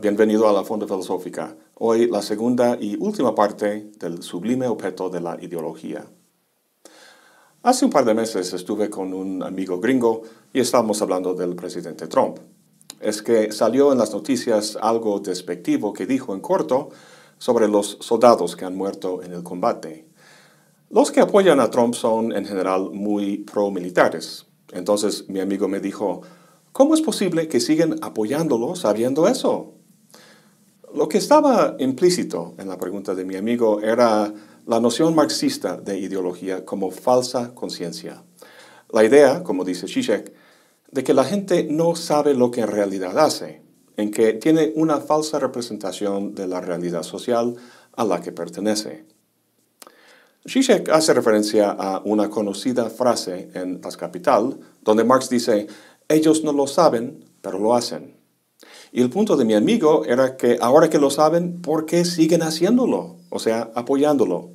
bienvenido a la Fonda Filosófica. Hoy la segunda y última parte del sublime objeto de la ideología. Hace un par de meses estuve con un amigo gringo y estábamos hablando del presidente Trump. Es que salió en las noticias algo despectivo que dijo en corto sobre los soldados que han muerto en el combate. Los que apoyan a Trump son en general muy pro-militares. Entonces mi amigo me dijo, ¿Cómo es posible que sigan apoyándolo sabiendo eso? Lo que estaba implícito en la pregunta de mi amigo era la noción marxista de ideología como falsa conciencia. La idea, como dice Zizek, de que la gente no sabe lo que en realidad hace, en que tiene una falsa representación de la realidad social a la que pertenece. Zizek hace referencia a una conocida frase en Das Kapital, donde Marx dice, ellos no lo saben, pero lo hacen. Y el punto de mi amigo era que ahora que lo saben, ¿por qué siguen haciéndolo? O sea, apoyándolo.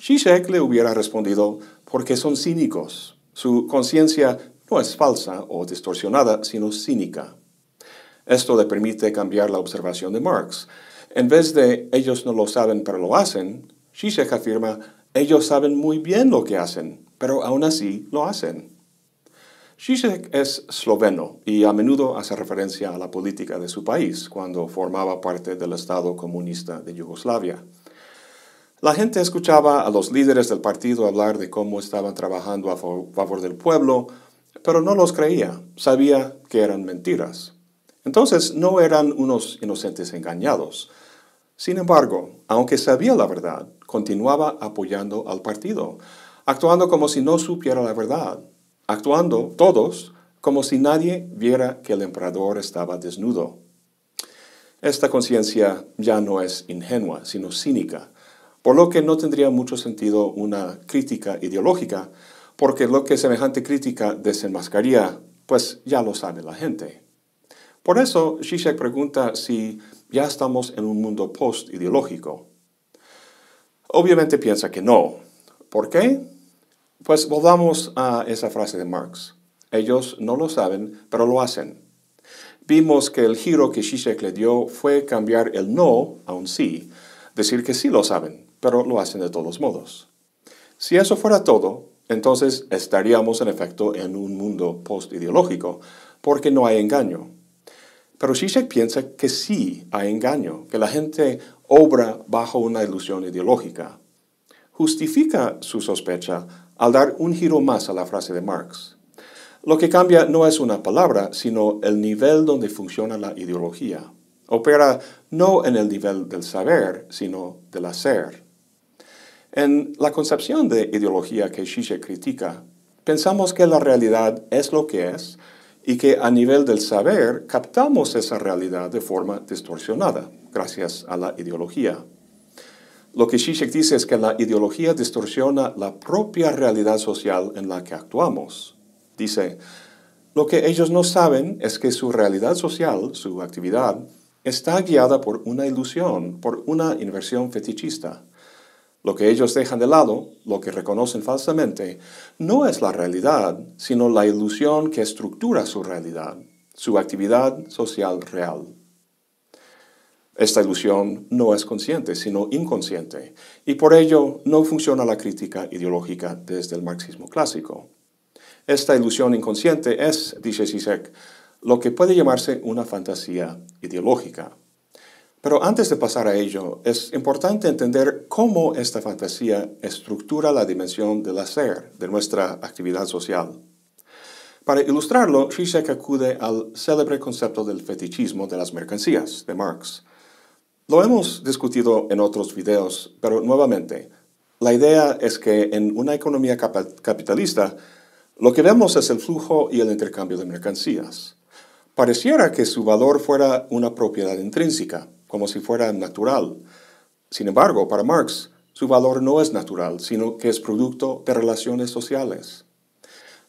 Zizek le hubiera respondido, porque son cínicos. Su conciencia no es falsa o distorsionada, sino cínica. Esto le permite cambiar la observación de Marx. En vez de ellos no lo saben pero lo hacen, Zizek afirma, ellos saben muy bien lo que hacen, pero aún así lo hacen. Zizek es esloveno y a menudo hace referencia a la política de su país cuando formaba parte del Estado comunista de Yugoslavia. La gente escuchaba a los líderes del partido hablar de cómo estaban trabajando a favor del pueblo, pero no los creía, sabía que eran mentiras. Entonces no eran unos inocentes engañados. Sin embargo, aunque sabía la verdad, continuaba apoyando al partido, actuando como si no supiera la verdad, actuando todos como si nadie viera que el emperador estaba desnudo. Esta conciencia ya no es ingenua, sino cínica, por lo que no tendría mucho sentido una crítica ideológica, porque lo que semejante crítica desenmascaría, pues ya lo sabe la gente. Por eso, Zizek pregunta si ya estamos en un mundo post-ideológico. Obviamente piensa que no. ¿Por qué? Pues volvamos a esa frase de Marx. Ellos no lo saben, pero lo hacen. Vimos que el giro que Zizek le dio fue cambiar el no a un sí, decir que sí lo saben, pero lo hacen de todos modos. Si eso fuera todo, entonces estaríamos en efecto en un mundo post-ideológico, porque no hay engaño. Pero Zizek piensa que sí hay engaño, que la gente obra bajo una ilusión ideológica. Justifica su sospecha al dar un giro más a la frase de Marx. Lo que cambia no es una palabra, sino el nivel donde funciona la ideología. Opera no en el nivel del saber, sino del hacer. En la concepción de ideología que Zizek critica, pensamos que la realidad es lo que es y que a nivel del saber captamos esa realidad de forma distorsionada, gracias a la ideología. Lo que Zizek dice es que la ideología distorsiona la propia realidad social en la que actuamos. Dice, lo que ellos no saben es que su realidad social, su actividad, está guiada por una ilusión, por una inversión fetichista. Lo que ellos dejan de lado, lo que reconocen falsamente, no es la realidad, sino la ilusión que estructura su realidad, su actividad social real. Esta ilusión no es consciente, sino inconsciente, y por ello no funciona la crítica ideológica desde el marxismo clásico. Esta ilusión inconsciente es, dice Zizek, lo que puede llamarse una fantasía ideológica. Pero antes de pasar a ello, es importante entender cómo esta fantasía estructura la dimensión del hacer, de nuestra actividad social. Para ilustrarlo, Zizek acude al célebre concepto del fetichismo de las mercancías de Marx, lo hemos discutido en otros videos, pero nuevamente, la idea es que en una economía capitalista, lo que vemos es el flujo y el intercambio de mercancías. Pareciera que su valor fuera una propiedad intrínseca, como si fuera natural. Sin embargo, para Marx, su valor no es natural, sino que es producto de relaciones sociales.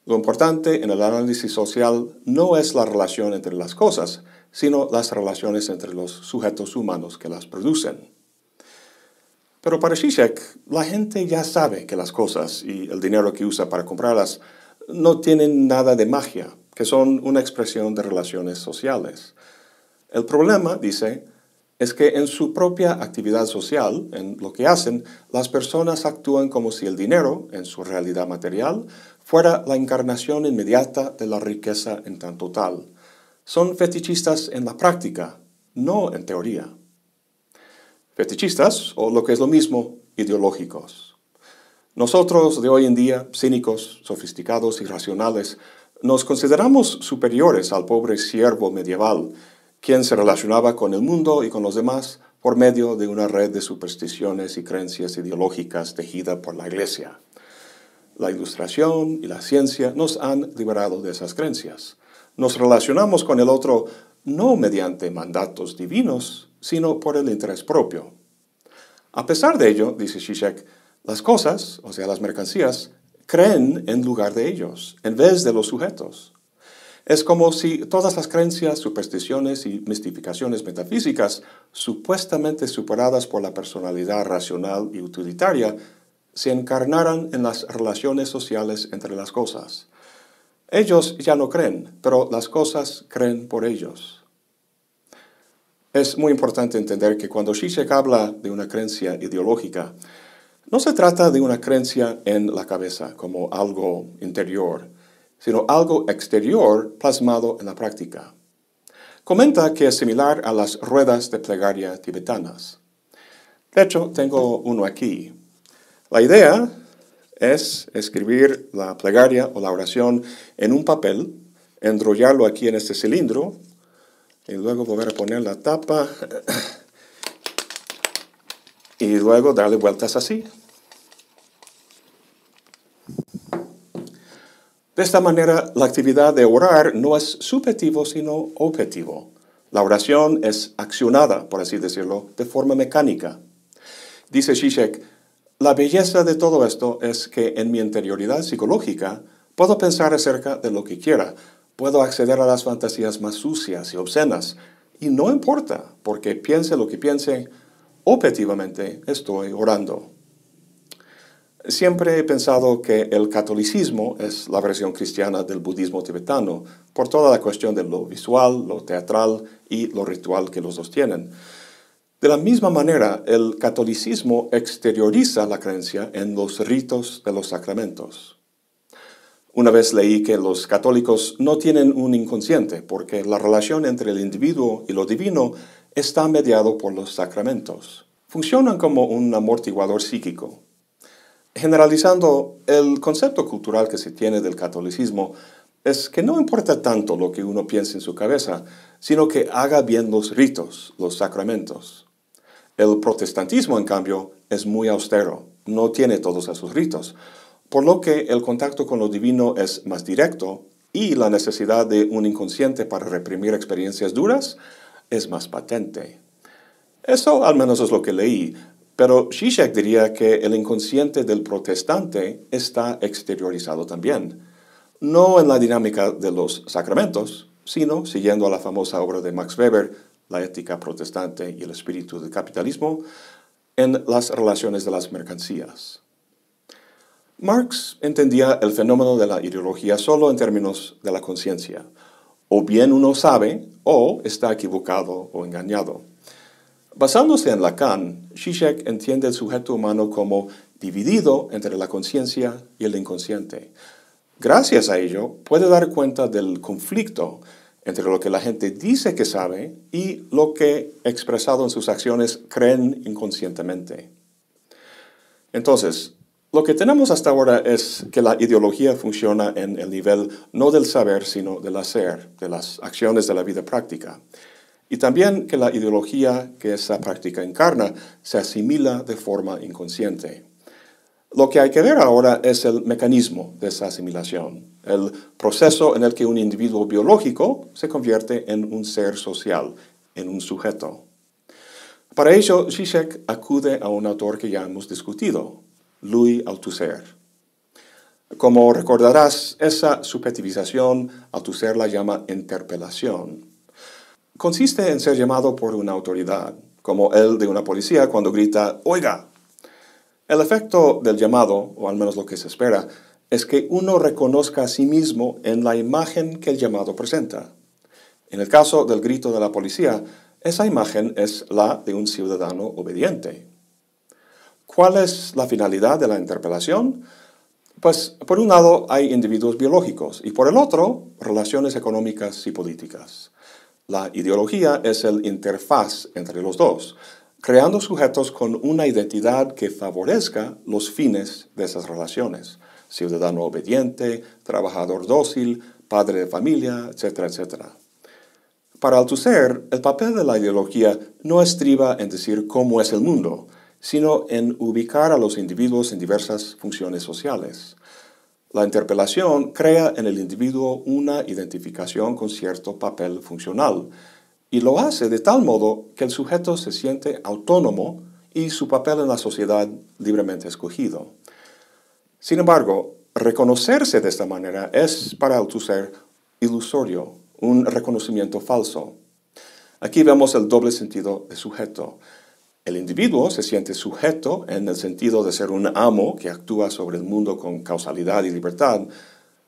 Lo importante en el análisis social no es la relación entre las cosas, sino las relaciones entre los sujetos humanos que las producen. Pero para Zizek, la gente ya sabe que las cosas y el dinero que usa para comprarlas no tienen nada de magia, que son una expresión de relaciones sociales. El problema, dice, es que en su propia actividad social, en lo que hacen, las personas actúan como si el dinero, en su realidad material, fuera la encarnación inmediata de la riqueza en tanto tal. Son fetichistas en la práctica, no en teoría. Fetichistas, o lo que es lo mismo, ideológicos. Nosotros de hoy en día, cínicos, sofisticados y racionales, nos consideramos superiores al pobre siervo medieval, quien se relacionaba con el mundo y con los demás por medio de una red de supersticiones y creencias ideológicas tejida por la Iglesia. La ilustración y la ciencia nos han liberado de esas creencias. Nos relacionamos con el otro no mediante mandatos divinos, sino por el interés propio. A pesar de ello, dice Zizek, las cosas, o sea, las mercancías, creen en lugar de ellos, en vez de los sujetos. Es como si todas las creencias, supersticiones y mistificaciones metafísicas, supuestamente superadas por la personalidad racional y utilitaria, se encarnaran en las relaciones sociales entre las cosas. Ellos ya no creen, pero las cosas creen por ellos. Es muy importante entender que cuando Zizek habla de una creencia ideológica, no se trata de una creencia en la cabeza como algo interior, sino algo exterior plasmado en la práctica. Comenta que es similar a las ruedas de plegaria tibetanas. De hecho, tengo uno aquí. La idea es escribir la plegaria o la oración en un papel, enrollarlo aquí en este cilindro y luego volver a poner la tapa y luego darle vueltas así. De esta manera, la actividad de orar no es subjetivo, sino objetivo. La oración es accionada, por así decirlo, de forma mecánica. Dice Zizek, la belleza de todo esto es que en mi interioridad psicológica puedo pensar acerca de lo que quiera, puedo acceder a las fantasías más sucias y obscenas, y no importa, porque piense lo que piense, objetivamente estoy orando. Siempre he pensado que el catolicismo es la versión cristiana del budismo tibetano, por toda la cuestión de lo visual, lo teatral y lo ritual que los sostienen. De la misma manera, el catolicismo exterioriza la creencia en los ritos de los sacramentos. Una vez leí que los católicos no tienen un inconsciente porque la relación entre el individuo y lo divino está mediado por los sacramentos. Funcionan como un amortiguador psíquico generalizando, el concepto cultural que se tiene del catolicismo es que no importa tanto lo que uno piense en su cabeza, sino que haga bien los ritos, los sacramentos. El protestantismo, en cambio, es muy austero, no tiene todos esos ritos, por lo que el contacto con lo divino es más directo y la necesidad de un inconsciente para reprimir experiencias duras es más patente. Eso al menos es lo que leí, pero Zizek diría que el inconsciente del protestante está exteriorizado también, no en la dinámica de los sacramentos, sino, siguiendo a la famosa obra de Max Weber, La ética protestante y el espíritu del capitalismo, en las relaciones de las mercancías. Marx entendía el fenómeno de la ideología solo en términos de la conciencia. O bien uno sabe o está equivocado o engañado. Basándose en Lacan, Zizek entiende el sujeto humano como dividido entre la conciencia y el inconsciente. Gracias a ello, puede dar cuenta del conflicto entre lo que la gente dice que sabe y lo que, expresado en sus acciones, creen inconscientemente. Entonces, lo que tenemos hasta ahora es que la ideología funciona en el nivel no del saber, sino del hacer, de las acciones de la vida práctica. Y también que la ideología que esa práctica encarna se asimila de forma inconsciente. Lo que hay que ver ahora es el mecanismo de esa asimilación, el proceso en el que un individuo biológico se convierte en un ser social, en un sujeto. Para ello, Zizek acude a un autor que ya hemos discutido, Louis Althusser. Como recordarás, esa subjetivización Althusser la llama interpelación consiste en ser llamado por una autoridad, como el de una policía cuando grita, oiga. El efecto del llamado, o al menos lo que se espera, es que uno reconozca a sí mismo en la imagen que el llamado presenta. En el caso del grito de la policía, esa imagen es la de un ciudadano obediente. ¿Cuál es la finalidad de la interpelación? Pues por un lado hay individuos biológicos y por el otro relaciones económicas y políticas. La ideología es el interfaz entre los dos, creando sujetos con una identidad que favorezca los fines de esas relaciones. Ciudadano obediente, trabajador dócil, padre de familia, etcétera, etcétera. Para Althusser, el papel de la ideología no estriba en decir cómo es el mundo, sino en ubicar a los individuos en diversas funciones sociales. La interpelación crea en el individuo una identificación con cierto papel funcional y lo hace de tal modo que el sujeto se siente autónomo y su papel en la sociedad libremente escogido. Sin embargo, reconocerse de esta manera es para Althusser ilusorio un reconocimiento falso. Aquí vemos el doble sentido de sujeto. El individuo se siente sujeto en el sentido de ser un amo que actúa sobre el mundo con causalidad y libertad,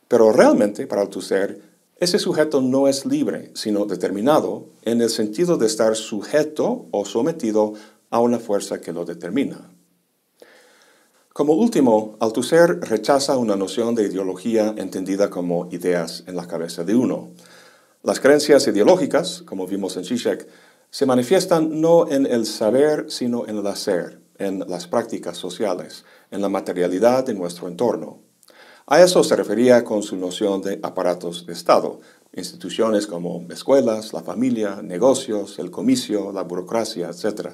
pero realmente, para Althusser, ese sujeto no es libre, sino determinado en el sentido de estar sujeto o sometido a una fuerza que lo determina. Como último, Althusser rechaza una noción de ideología entendida como ideas en la cabeza de uno. Las creencias ideológicas, como vimos en Zizek, se manifiestan no en el saber, sino en el hacer, en las prácticas sociales, en la materialidad de nuestro entorno. A eso se refería con su noción de aparatos de Estado, instituciones como escuelas, la familia, negocios, el comicio, la burocracia, etc.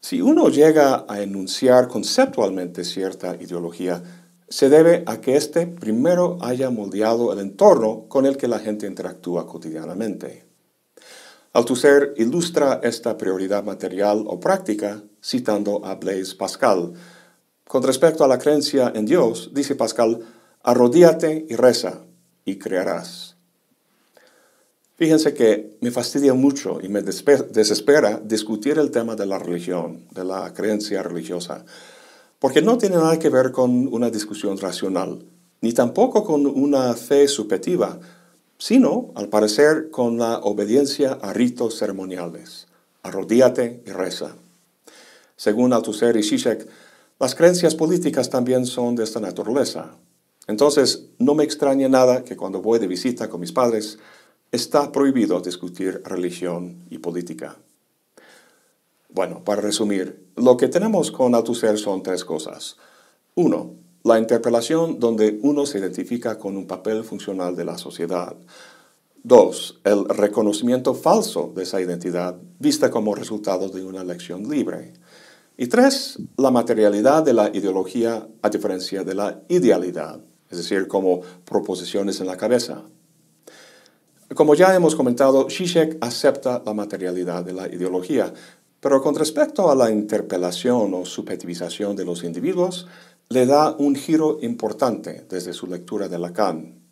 Si uno llega a enunciar conceptualmente cierta ideología, se debe a que éste primero haya moldeado el entorno con el que la gente interactúa cotidianamente. Althusser ilustra esta prioridad material o práctica citando a Blaise Pascal. Con respecto a la creencia en Dios, dice Pascal, arrodíate y reza y crearás. Fíjense que me fastidia mucho y me desespera discutir el tema de la religión, de la creencia religiosa, porque no tiene nada que ver con una discusión racional, ni tampoco con una fe subjetiva, sino, al parecer, con la obediencia a ritos ceremoniales. Arrodíate y reza. Según Althusser y Zizek, las creencias políticas también son de esta naturaleza. Entonces, no me extraña nada que cuando voy de visita con mis padres, está prohibido discutir religión y política. Bueno, para resumir, lo que tenemos con Althusser son tres cosas. Uno, la interpelación donde uno se identifica con un papel funcional de la sociedad. Dos, el reconocimiento falso de esa identidad vista como resultado de una elección libre. Y tres, la materialidad de la ideología a diferencia de la idealidad, es decir, como proposiciones en la cabeza. Como ya hemos comentado, Zizek acepta la materialidad de la ideología, pero con respecto a la interpelación o subjetivización de los individuos, le da un giro importante desde su lectura de Lacan.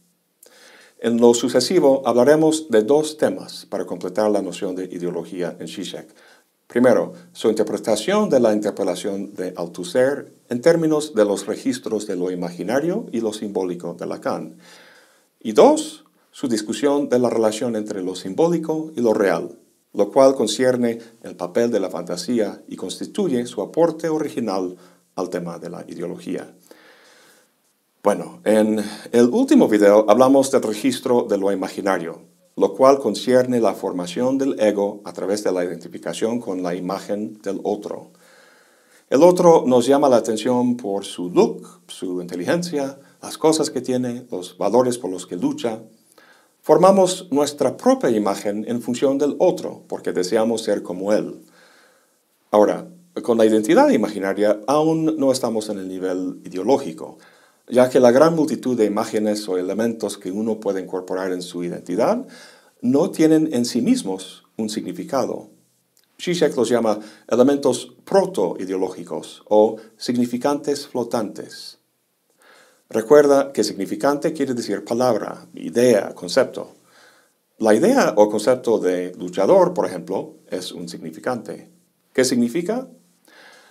En lo sucesivo hablaremos de dos temas para completar la noción de ideología en Zizek. Primero, su interpretación de la interpelación de Althusser en términos de los registros de lo imaginario y lo simbólico de Lacan. Y dos, su discusión de la relación entre lo simbólico y lo real, lo cual concierne el papel de la fantasía y constituye su aporte original al tema de la ideología. Bueno, en el último video hablamos del registro de lo imaginario, lo cual concierne la formación del ego a través de la identificación con la imagen del otro. El otro nos llama la atención por su look, su inteligencia, las cosas que tiene, los valores por los que lucha, Formamos nuestra propia imagen en función del otro, porque deseamos ser como él. Ahora, con la identidad imaginaria aún no estamos en el nivel ideológico, ya que la gran multitud de imágenes o elementos que uno puede incorporar en su identidad no tienen en sí mismos un significado. Zizek los llama elementos proto-ideológicos o significantes flotantes. Recuerda que significante quiere decir palabra, idea, concepto. La idea o concepto de luchador, por ejemplo, es un significante. ¿Qué significa?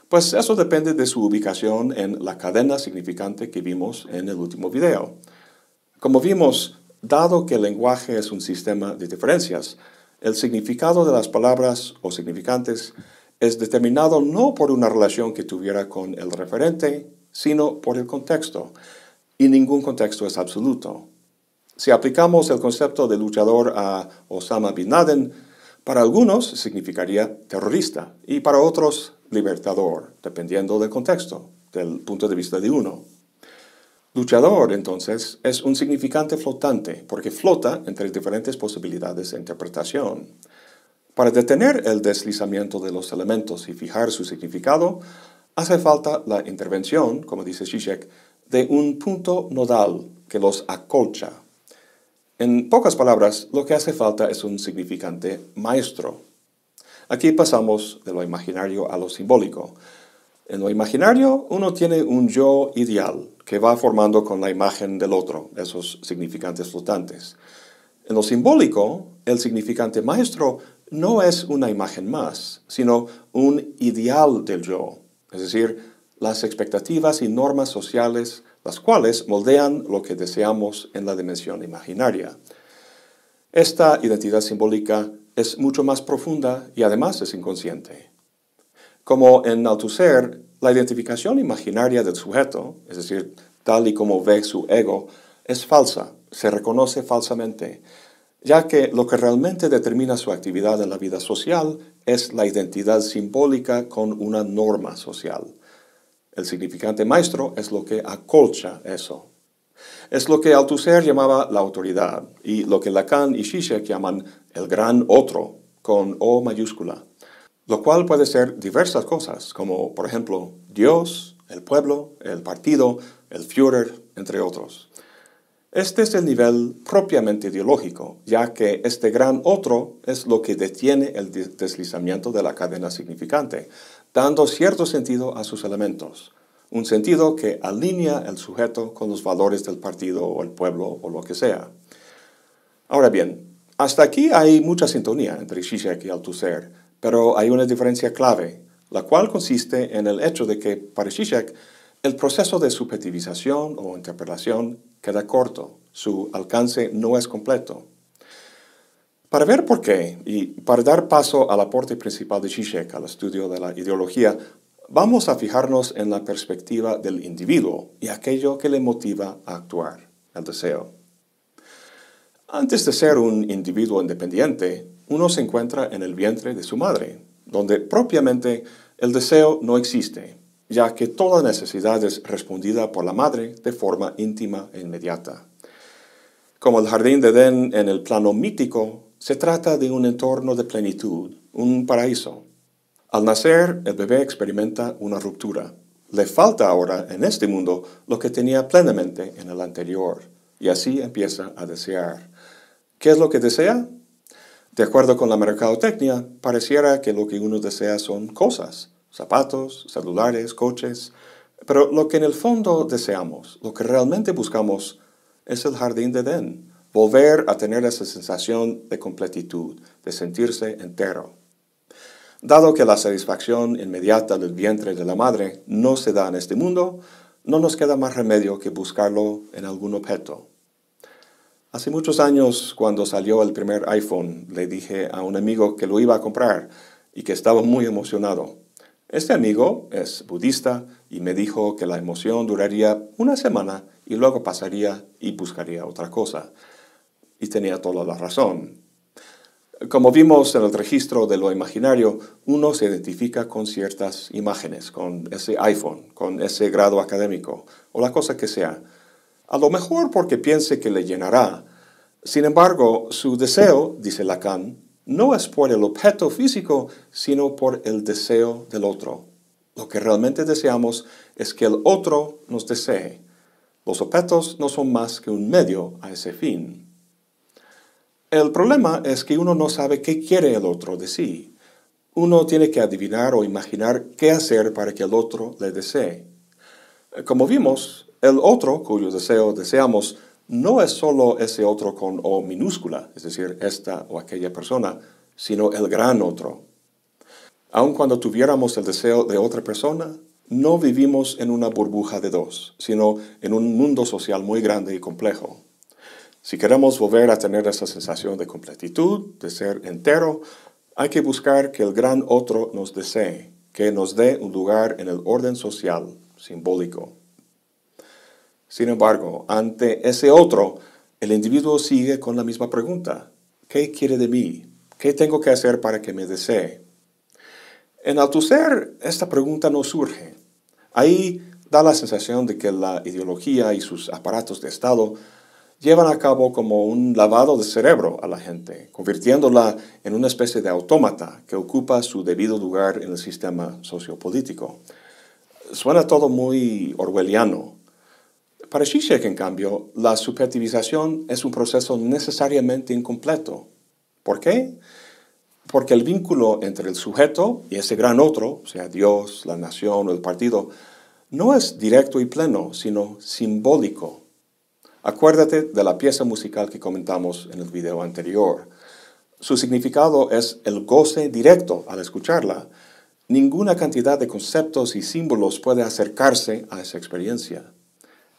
Pues eso depende de su ubicación en la cadena significante que vimos en el último video. Como vimos, dado que el lenguaje es un sistema de diferencias, el significado de las palabras o significantes es determinado no por una relación que tuviera con el referente, sino por el contexto. Y ningún contexto es absoluto. Si aplicamos el concepto de luchador a Osama Bin Laden, para algunos significaría terrorista y para otros libertador, dependiendo del contexto, del punto de vista de uno. Luchador, entonces, es un significante flotante porque flota entre diferentes posibilidades de interpretación. Para detener el deslizamiento de los elementos y fijar su significado, hace falta la intervención, como dice Zizek, de un punto nodal que los acolcha en pocas palabras, lo que hace falta es un significante maestro. Aquí pasamos de lo imaginario a lo simbólico. En lo imaginario, uno tiene un yo ideal que va formando con la imagen del otro, esos significantes flotantes. En lo simbólico, el significante maestro no es una imagen más, sino un ideal del yo, es decir, las expectativas y normas sociales las cuales moldean lo que deseamos en la dimensión imaginaria. Esta identidad simbólica es mucho más profunda y además es inconsciente. Como en Althusser, la identificación imaginaria del sujeto, es decir, tal y como ve su ego, es falsa, se reconoce falsamente, ya que lo que realmente determina su actividad en la vida social es la identidad simbólica con una norma social. El significante maestro es lo que acolcha eso. Es lo que Althusser llamaba la autoridad y lo que Lacan y Zizek llaman el gran otro, con O mayúscula, lo cual puede ser diversas cosas, como por ejemplo Dios, el pueblo, el partido, el Führer, entre otros. Este es el nivel propiamente ideológico, ya que este gran otro es lo que detiene el deslizamiento de la cadena significante, dando cierto sentido a sus elementos, un sentido que alinea el sujeto con los valores del partido o el pueblo o lo que sea. Ahora bien, hasta aquí hay mucha sintonía entre Zizek y Althusser, pero hay una diferencia clave, la cual consiste en el hecho de que para Zizek el proceso de subjetivización o interpretación queda corto, su alcance no es completo. Para ver por qué y para dar paso al aporte principal de Zizek al estudio de la ideología, vamos a fijarnos en la perspectiva del individuo y aquello que le motiva a actuar, el deseo. Antes de ser un individuo independiente, uno se encuentra en el vientre de su madre, donde propiamente el deseo no existe, ya que toda necesidad es respondida por la madre de forma íntima e inmediata. Como el jardín de Edén en el plano mítico, se trata de un entorno de plenitud, un paraíso. Al nacer, el bebé experimenta una ruptura. Le falta ahora en este mundo lo que tenía plenamente en el anterior, y así empieza a desear. ¿Qué es lo que desea? De acuerdo con la mercadotecnia, pareciera que lo que uno desea son cosas, zapatos, celulares, coches, pero lo que en el fondo deseamos, lo que realmente buscamos, es el jardín de Edén, volver a tener esa sensación de completitud, de sentirse entero. Dado que la satisfacción inmediata del vientre de la madre no se da en este mundo, no nos queda más remedio que buscarlo en algún objeto. Hace muchos años, cuando salió el primer iPhone, le dije a un amigo que lo iba a comprar y que estaba muy emocionado. Este amigo es budista y me dijo que la emoción duraría una semana y luego pasaría y buscaría otra cosa. Y tenía toda la razón. Como vimos en el registro de lo imaginario, uno se identifica con ciertas imágenes, con ese iPhone, con ese grado académico o la cosa que sea. A lo mejor porque piense que le llenará. Sin embargo, su deseo, dice Lacan, no es por el objeto físico, sino por el deseo del otro. Lo que realmente deseamos es que el otro nos desee. Los objetos no son más que un medio a ese fin. El problema es que uno no sabe qué quiere el otro de sí. Uno tiene que adivinar o imaginar qué hacer para que el otro le desee. Como vimos, el otro cuyo deseo deseamos no es solo ese otro con O minúscula, es decir, esta o aquella persona, sino el gran otro. Aun cuando tuviéramos el deseo de otra persona, no vivimos en una burbuja de dos, sino en un mundo social muy grande y complejo. Si queremos volver a tener esa sensación de completitud, de ser entero, hay que buscar que el gran otro nos desee, que nos dé un lugar en el orden social simbólico. Sin embargo, ante ese otro, el individuo sigue con la misma pregunta. ¿Qué quiere de mí? ¿Qué tengo que hacer para que me desee? En Althusser, esta pregunta no surge. Ahí da la sensación de que la ideología y sus aparatos de Estado llevan a cabo como un lavado de cerebro a la gente, convirtiéndola en una especie de autómata que ocupa su debido lugar en el sistema sociopolítico. Suena todo muy orwelliano. Para Zizek, en cambio, la subjetivización es un proceso necesariamente incompleto. ¿Por qué? Porque el vínculo entre el sujeto y ese gran otro, sea Dios, la nación o el partido, no es directo y pleno, sino simbólico. Acuérdate de la pieza musical que comentamos en el video anterior. Su significado es el goce directo al escucharla. Ninguna cantidad de conceptos y símbolos puede acercarse a esa experiencia.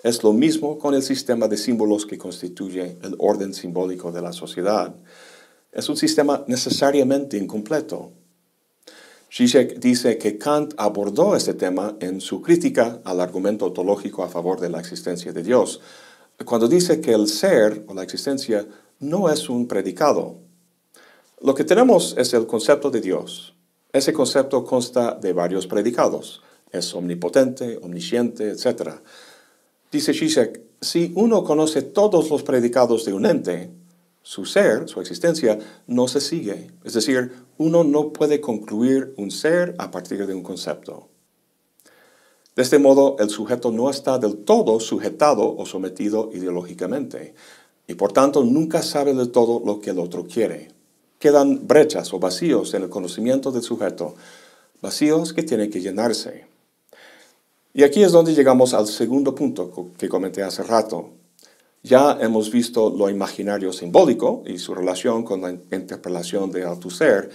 Es lo mismo con el sistema de símbolos que constituye el orden simbólico de la sociedad. Es un sistema necesariamente incompleto. Zizek dice que Kant abordó este tema en su crítica al argumento ontológico a favor de la existencia de Dios, cuando dice que el ser o la existencia no es un predicado. Lo que tenemos es el concepto de Dios. Ese concepto consta de varios predicados. Es omnipotente, omnisciente, etc. Dice Zizek, si uno conoce todos los predicados de un ente, su ser, su existencia, no se sigue. Es decir, uno no puede concluir un ser a partir de un concepto. De este modo, el sujeto no está del todo sujetado o sometido ideológicamente y por tanto nunca sabe del todo lo que el otro quiere. Quedan brechas o vacíos en el conocimiento del sujeto, vacíos que tienen que llenarse. Y aquí es donde llegamos al segundo punto que comenté hace rato, ya hemos visto lo imaginario simbólico y su relación con la interpelación de Althusser,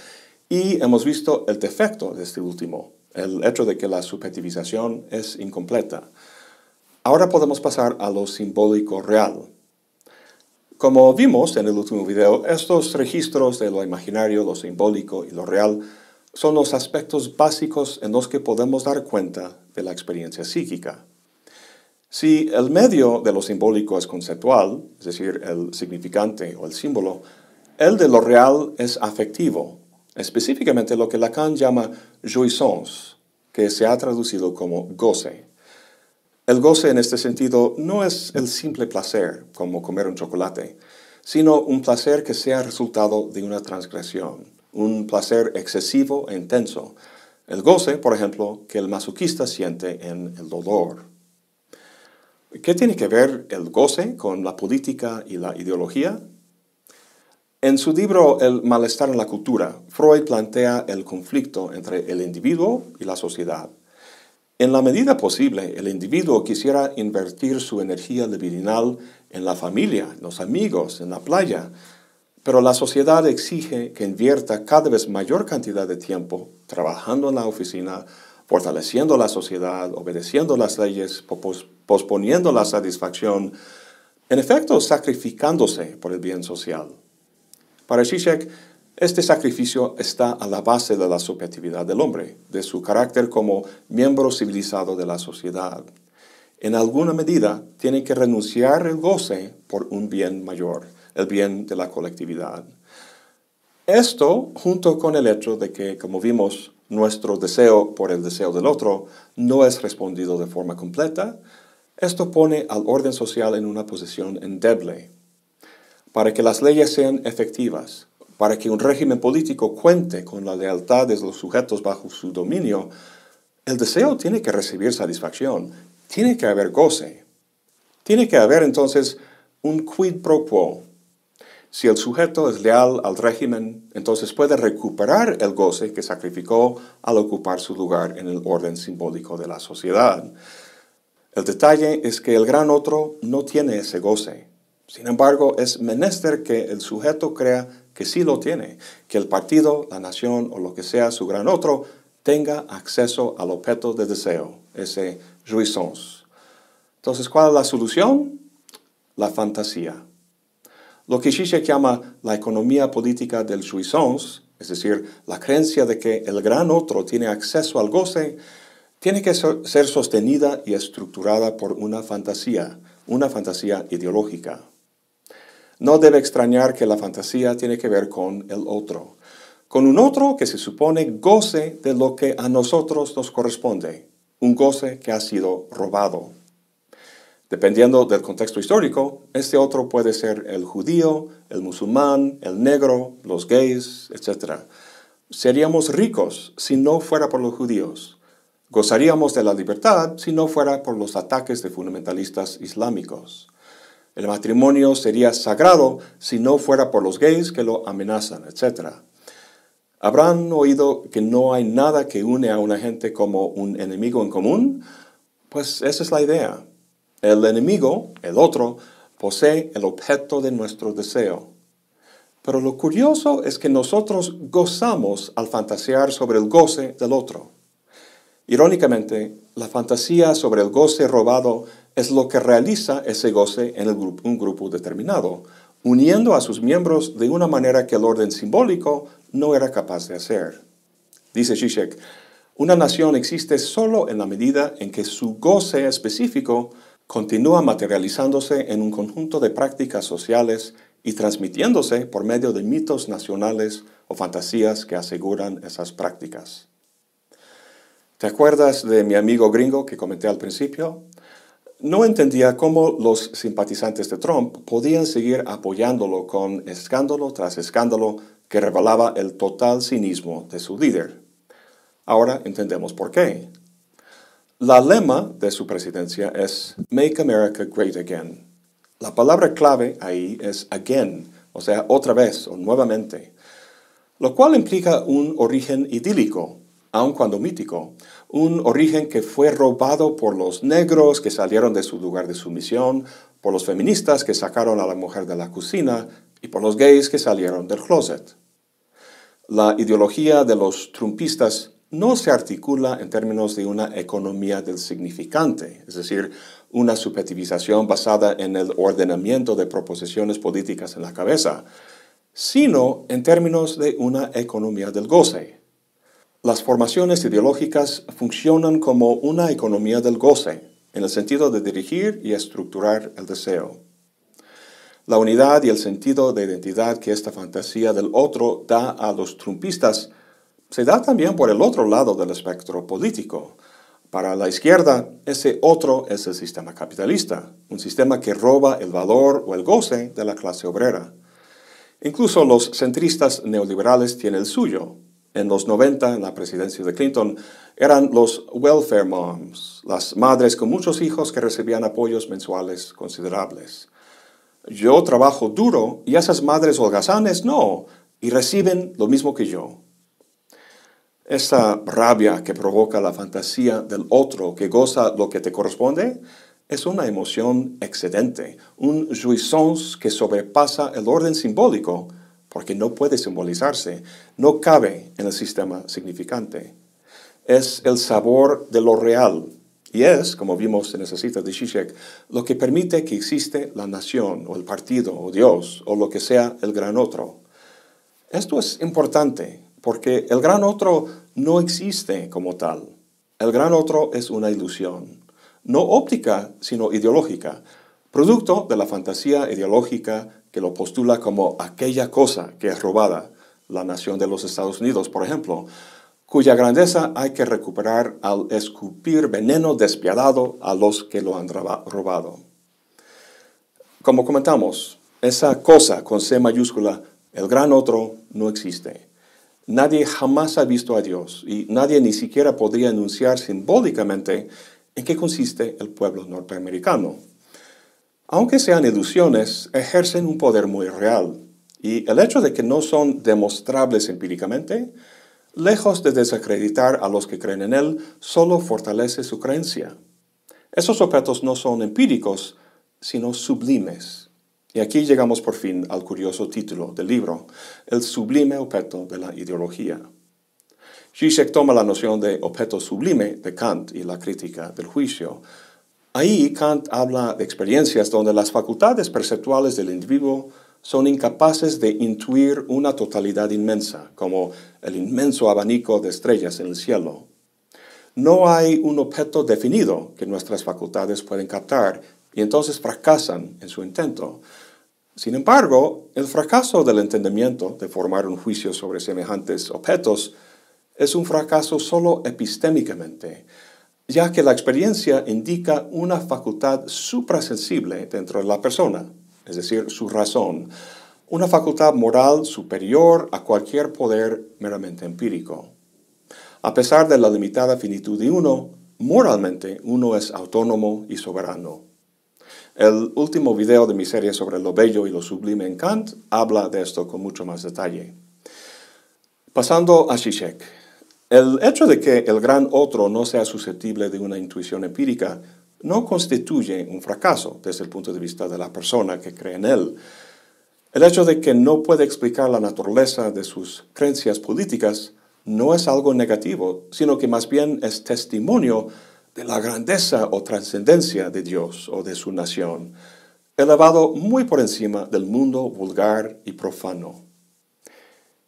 y hemos visto el defecto de este último, el hecho de que la subjetivización es incompleta. Ahora podemos pasar a lo simbólico real. Como vimos en el último video, estos registros de lo imaginario, lo simbólico y lo real son los aspectos básicos en los que podemos dar cuenta de la experiencia psíquica. Si el medio de lo simbólico es conceptual, es decir, el significante o el símbolo, el de lo real es afectivo, específicamente lo que Lacan llama jouissance, que se ha traducido como goce. El goce en este sentido no es el simple placer, como comer un chocolate, sino un placer que sea resultado de una transgresión, un placer excesivo e intenso. El goce, por ejemplo, que el masoquista siente en el dolor. ¿Qué tiene que ver el goce con la política y la ideología? En su libro El malestar en la cultura, Freud plantea el conflicto entre el individuo y la sociedad. En la medida posible, el individuo quisiera invertir su energía libidinal en la familia, en los amigos, en la playa, pero la sociedad exige que invierta cada vez mayor cantidad de tiempo trabajando en la oficina, fortaleciendo la sociedad, obedeciendo las leyes, posponiendo la satisfacción, en efecto sacrificándose por el bien social. Para Zizek, este sacrificio está a la base de la subjetividad del hombre, de su carácter como miembro civilizado de la sociedad. En alguna medida, tiene que renunciar el goce por un bien mayor, el bien de la colectividad. Esto, junto con el hecho de que, como vimos, nuestro deseo por el deseo del otro no es respondido de forma completa, esto pone al orden social en una posición endeble. Para que las leyes sean efectivas, para que un régimen político cuente con la lealtad de los sujetos bajo su dominio, el deseo tiene que recibir satisfacción, tiene que haber goce, tiene que haber entonces un quid pro quo, si el sujeto es leal al régimen, entonces puede recuperar el goce que sacrificó al ocupar su lugar en el orden simbólico de la sociedad. El detalle es que el gran otro no tiene ese goce. Sin embargo, es menester que el sujeto crea que sí lo tiene, que el partido, la nación o lo que sea su gran otro tenga acceso al objeto de deseo, ese jouissance. Entonces, ¿cuál es la solución? La fantasía. lo que Zizek llama la economía política del jouissance, es decir, la creencia de que el gran otro tiene acceso al goce, tiene que ser sostenida y estructurada por una fantasía, una fantasía ideológica. No debe extrañar que la fantasía tiene que ver con el otro, con un otro que se supone goce de lo que a nosotros nos corresponde, un goce que ha sido robado. Dependiendo del contexto histórico, este otro puede ser el judío, el musulmán, el negro, los gays, etc. Seríamos ricos si no fuera por los judíos. Gozaríamos de la libertad si no fuera por los ataques de fundamentalistas islámicos. El matrimonio sería sagrado si no fuera por los gays que lo amenazan, etc. ¿Habrán oído que no hay nada que une a una gente como un enemigo en común? Pues esa es la idea. El enemigo, el otro, posee el objeto de nuestro deseo. Pero lo curioso es que nosotros gozamos al fantasear sobre el goce del otro. Irónicamente, la fantasía sobre el goce robado es lo que realiza ese goce en un grupo determinado, uniendo a sus miembros de una manera que el orden simbólico no era capaz de hacer. Dice Zizek, una nación existe solo en la medida en que su goce específico continúa materializándose en un conjunto de prácticas sociales y transmitiéndose por medio de mitos nacionales o fantasías que aseguran esas prácticas. ¿Te acuerdas de mi amigo gringo que comenté al principio? No entendía cómo los simpatizantes de Trump podían seguir apoyándolo con escándalo tras escándalo que revelaba el total cinismo de su líder. Ahora entendemos por qué. La lema de su presidencia es Make America Great Again. La palabra clave ahí es again, o sea, otra vez o nuevamente, lo cual implica un origen idílico, aun cuando mítico, un origen que fue robado por los negros que salieron de su lugar de sumisión, por los feministas que sacaron a la mujer de la cocina y por los gays que salieron del closet. La ideología de los trumpistas no se articula en términos de una economía del significante, es decir, una subjetivización basada en el ordenamiento de proposiciones políticas en la cabeza, sino en términos de una economía del goce. Las formaciones ideológicas funcionan como una economía del goce, en el sentido de dirigir y estructurar el deseo. La unidad y el sentido de identidad que esta fantasía del otro da a los trumpistas se da también por el otro lado del espectro político. Para la izquierda, ese otro es el sistema capitalista, un sistema que roba el valor o el goce de la clase obrera. Incluso los centristas neoliberales tienen el suyo. En los 90, en la presidencia de Clinton, eran los welfare moms, las madres con muchos hijos que recibían apoyos mensuales considerables. Yo trabajo duro y esas madres holgazanes no, y reciben lo mismo que yo. Esa rabia que provoca la fantasía del otro que goza lo que te corresponde es una emoción excedente, un jouissance que sobrepasa el orden simbólico porque no puede simbolizarse, no cabe en el sistema significante. Es el sabor de lo real y es, como vimos en esa cita de Zizek, lo que permite que existe la nación o el partido o Dios o lo que sea el gran otro. Esto es importante porque el gran otro no existe como tal. El gran otro es una ilusión, no óptica, sino ideológica, producto de la fantasía ideológica que lo postula como aquella cosa que es robada, la nación de los Estados Unidos, por ejemplo, cuya grandeza hay que recuperar al escupir veneno despiadado a los que lo han robado. Como comentamos, esa cosa con C mayúscula, el gran otro, no existe. Nadie jamás ha visto a Dios y nadie ni siquiera podría enunciar simbólicamente en qué consiste el pueblo norteamericano. Aunque sean ilusiones, ejercen un poder muy real y el hecho de que no son demostrables empíricamente, lejos de desacreditar a los que creen en él, solo fortalece su creencia. Esos objetos no son empíricos, sino sublimes. Y aquí llegamos por fin al curioso título del libro, El sublime objeto de la ideología. Zizek toma la noción de objeto sublime de Kant y la crítica del juicio. Ahí Kant habla de experiencias donde las facultades perceptuales del individuo son incapaces de intuir una totalidad inmensa, como el inmenso abanico de estrellas en el cielo. No hay un objeto definido que nuestras facultades pueden captar y entonces fracasan en su intento. Sin embargo, el fracaso del entendimiento de formar un juicio sobre semejantes objetos es un fracaso solo epistémicamente, ya que la experiencia indica una facultad suprasensible dentro de la persona, es decir, su razón, una facultad moral superior a cualquier poder meramente empírico. A pesar de la limitada finitud de uno, moralmente uno es autónomo y soberano. El último video de mi serie sobre lo bello y lo sublime en Kant habla de esto con mucho más detalle. Pasando a Zizek. El hecho de que el gran otro no sea susceptible de una intuición empírica no constituye un fracaso desde el punto de vista de la persona que cree en él. El hecho de que no puede explicar la naturaleza de sus creencias políticas no es algo negativo, sino que más bien es testimonio de la grandeza o trascendencia de Dios o de su nación, elevado muy por encima del mundo vulgar y profano.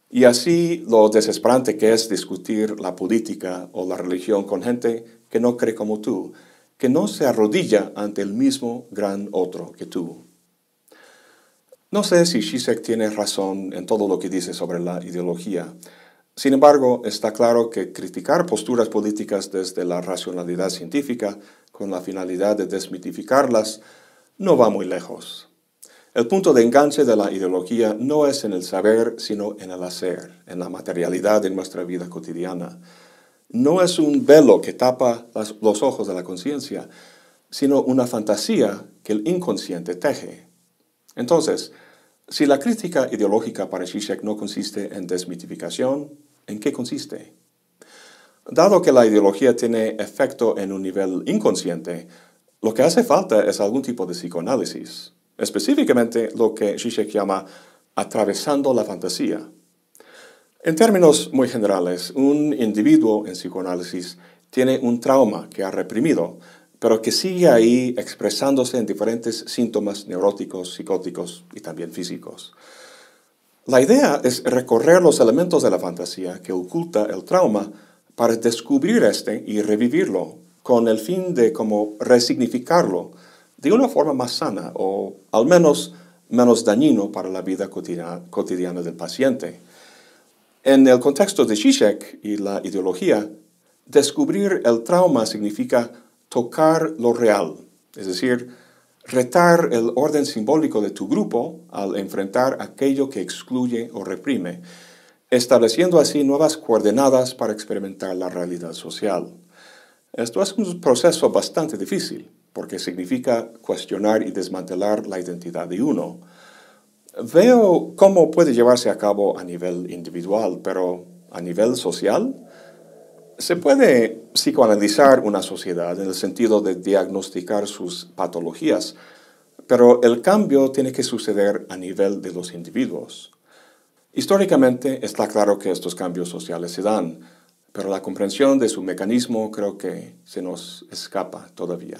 Y así lo desesperante que es discutir la política o la religión con gente que no cree como tú, que no se arrodilla ante el mismo gran otro que tú. No sé si Zizek tiene razón en todo lo que dice sobre la ideología, sin embargo, está claro que criticar posturas políticas desde la racionalidad científica con la finalidad de desmitificarlas no va muy lejos. El punto de enganche de la ideología no es en el saber, sino en el hacer, en la materialidad de nuestra vida cotidiana. No es un velo que tapa los ojos de la conciencia, sino una fantasía que el inconsciente teje. Entonces, si la crítica ideológica para Zizek no consiste en desmitificación, ¿En qué consiste? Dado que la ideología tiene efecto en un nivel inconsciente, lo que hace falta es algún tipo de psicoanálisis, específicamente lo que Zizek llama atravesando la fantasía. En términos muy generales, un individuo en psicoanálisis tiene un trauma que ha reprimido, pero que sigue ahí expresándose en diferentes síntomas neuróticos, psicóticos y también físicos. La idea es recorrer los elementos de la fantasía que oculta el trauma para descubrir este y revivirlo, con el fin de como resignificarlo de una forma más sana o al menos menos dañino para la vida cotidiana, del paciente. En el contexto de Zizek y la ideología, descubrir el trauma significa tocar lo real, es decir, retar el orden simbólico de tu grupo al enfrentar aquello que excluye o reprime, estableciendo así nuevas coordenadas para experimentar la realidad social. Esto es un proceso bastante difícil, porque significa cuestionar y desmantelar la identidad de uno. Veo cómo puede llevarse a cabo a nivel individual, pero a nivel social, se puede psicoanalizar una sociedad en el sentido de diagnosticar sus patologías, pero el cambio tiene que suceder a nivel de los individuos. Históricamente está claro que estos cambios sociales se dan, pero la comprensión de su mecanismo creo que se nos escapa todavía.